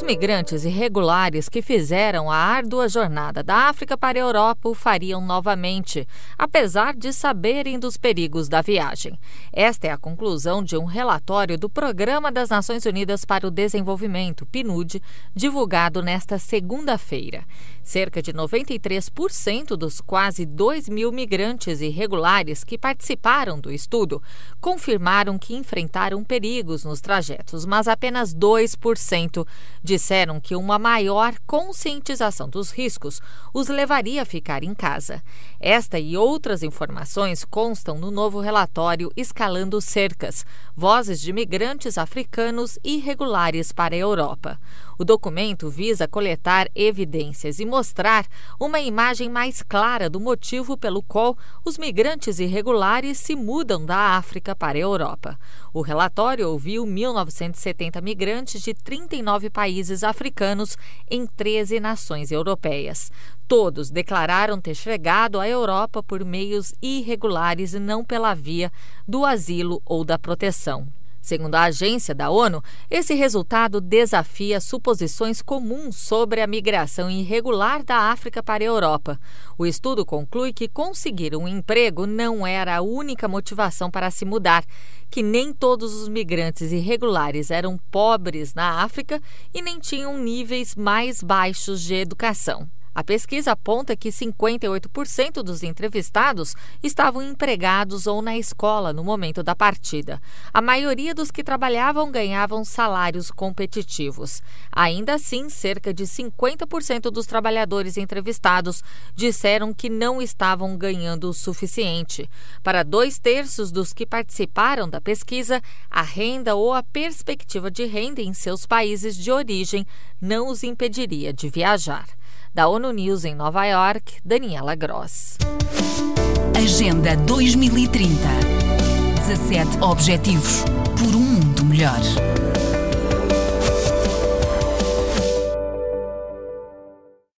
Os migrantes irregulares que fizeram a árdua jornada da África para a Europa o fariam novamente, apesar de saberem dos perigos da viagem. Esta é a conclusão de um relatório do Programa das Nações Unidas para o Desenvolvimento, PNUD, divulgado nesta segunda-feira. Cerca de 93% dos quase 2 mil migrantes irregulares que participaram do estudo confirmaram que enfrentaram perigos nos trajetos, mas apenas 2% disseram que uma maior conscientização dos riscos os levaria a ficar em casa. Esta e outras informações constam no novo relatório Escalando Cercas Vozes de Migrantes Africanos Irregulares para a Europa. O documento visa coletar evidências e mostrar uma imagem mais clara do motivo pelo qual os migrantes irregulares se mudam da África para a Europa. O relatório ouviu 1.970 migrantes de 39 países africanos em 13 nações europeias. Todos declararam ter chegado à Europa por meios irregulares e não pela via do asilo ou da proteção. Segundo a agência da ONU, esse resultado desafia suposições comuns sobre a migração irregular da África para a Europa. O estudo conclui que conseguir um emprego não era a única motivação para se mudar, que nem todos os migrantes irregulares eram pobres na África e nem tinham níveis mais baixos de educação. A pesquisa aponta que 58% dos entrevistados estavam empregados ou na escola no momento da partida. A maioria dos que trabalhavam ganhavam salários competitivos. Ainda assim, cerca de 50% dos trabalhadores entrevistados disseram que não estavam ganhando o suficiente. Para dois terços dos que participaram da pesquisa, a renda ou a perspectiva de renda em seus países de origem não os impediria de viajar. Da ONU News em Nova York, Daniela Gross. Agenda 2030. 17 Objetivos por um mundo melhor.